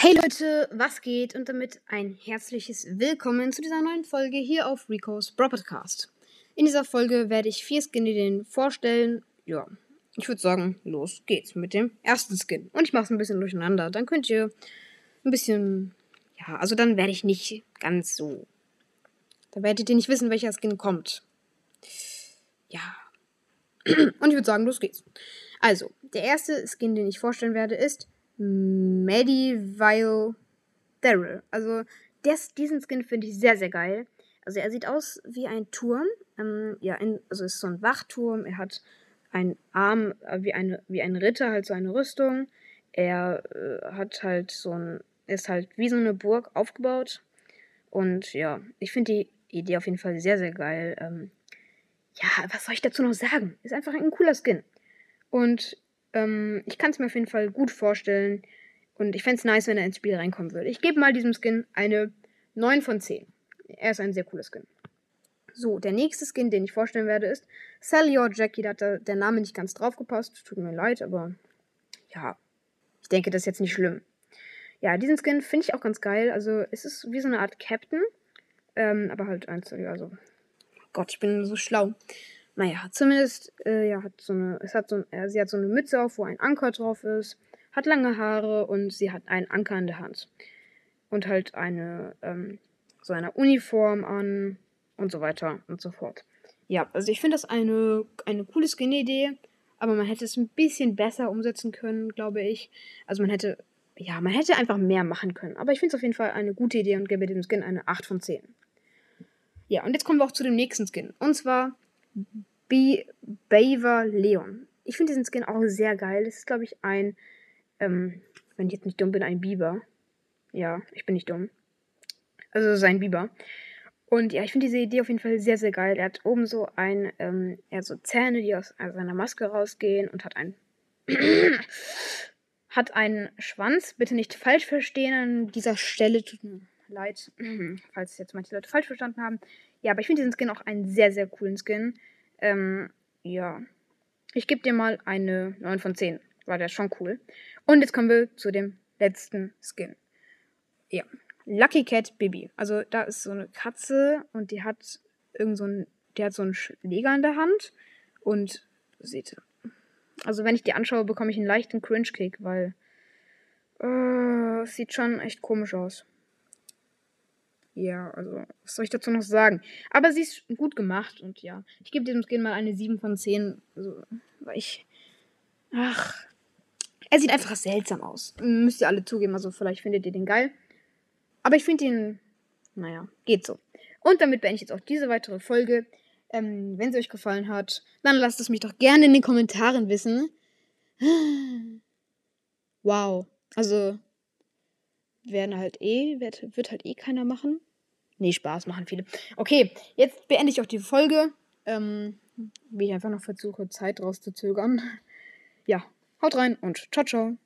Hey Leute, was geht? Und damit ein herzliches Willkommen zu dieser neuen Folge hier auf Rico's Bro Podcast. In dieser Folge werde ich vier Skin-Ideen vorstellen. Ja, ich würde sagen, los geht's mit dem ersten Skin. Und ich mache es ein bisschen durcheinander. Dann könnt ihr ein bisschen, ja, also dann werde ich nicht ganz so. Da werdet ihr nicht wissen, welcher Skin kommt. Ja. Und ich würde sagen, los geht's. Also, der erste Skin, den ich vorstellen werde, ist Medieval Daryl. Also des, diesen Skin finde ich sehr, sehr geil. Also er sieht aus wie ein Turm. Ähm, ja, ein, also ist so ein Wachturm. Er hat einen Arm äh, wie, eine, wie ein Ritter, halt so eine Rüstung. Er äh, hat halt so ein, ist halt wie so eine Burg aufgebaut. Und ja, ich finde die Idee auf jeden Fall sehr, sehr geil. Ähm, ja, was soll ich dazu noch sagen? Ist einfach ein cooler Skin. Und ähm, ich kann es mir auf jeden Fall gut vorstellen. Und ich fände es nice, wenn er ins Spiel reinkommen würde. Ich gebe mal diesem Skin eine 9 von 10. Er ist ein sehr cooler Skin. So, der nächste Skin, den ich vorstellen werde, ist Sell Your Jackie. Da hat der Name nicht ganz drauf gepasst. Tut mir leid, aber ja, ich denke, das ist jetzt nicht schlimm. Ja, diesen Skin finde ich auch ganz geil. Also, es ist wie so eine Art Captain. Ähm, aber halt eins, also. Gott, ich bin so schlau. Naja, zumindest, äh, ja, hat so eine, es hat so, äh, sie hat so eine Mütze auf, wo ein Anker drauf ist, hat lange Haare und sie hat einen Anker in der Hand. Und halt eine, ähm, so eine Uniform an und so weiter und so fort. Ja, also ich finde das eine, eine coole Skin-Idee, aber man hätte es ein bisschen besser umsetzen können, glaube ich. Also man hätte, ja, man hätte einfach mehr machen können. Aber ich finde es auf jeden Fall eine gute Idee und gebe dem Skin eine 8 von 10. Ja, und jetzt kommen wir auch zu dem nächsten Skin. Und zwar B Baver Leon. Ich finde diesen Skin auch sehr geil. Das ist, glaube ich, ein, ähm, wenn ich jetzt nicht dumm bin, ein Biber. Ja, ich bin nicht dumm. Also sein Biber. Und ja, ich finde diese Idee auf jeden Fall sehr, sehr geil. Er hat oben so ein, ähm, er hat so Zähne, die aus seiner Maske rausgehen und hat ein hat einen Schwanz. Bitte nicht falsch verstehen an dieser Stelle. Tut mir leid, falls jetzt manche Leute falsch verstanden haben. Ja, aber ich finde diesen Skin auch einen sehr, sehr coolen Skin. Ähm, ja. Ich gebe dir mal eine 9 von 10. War der schon cool. Und jetzt kommen wir zu dem letzten Skin. Ja. Lucky Cat Bibi. Also da ist so eine Katze und die hat irgend so ein, der hat so einen Schläger in der Hand und seht Also wenn ich die anschaue, bekomme ich einen leichten Cringe-Kick, weil äh, es sieht schon echt komisch aus. Ja, also, was soll ich dazu noch sagen? Aber sie ist gut gemacht und ja, ich gebe diesem Skin mal eine 7 von 10. Also, weil ich. Ach. Er sieht einfach seltsam aus. Müsst ihr alle zugeben, also vielleicht findet ihr den geil. Aber ich finde ihn. Naja, geht so. Und damit beende ich jetzt auch diese weitere Folge. Ähm, wenn sie euch gefallen hat, dann lasst es mich doch gerne in den Kommentaren wissen. Wow. Also, werden halt eh, wird, wird halt eh keiner machen. Nee, Spaß machen viele. Okay, jetzt beende ich auch die Folge. Ähm, wie ich einfach noch versuche, Zeit rauszuzögern. Ja, haut rein und ciao, ciao.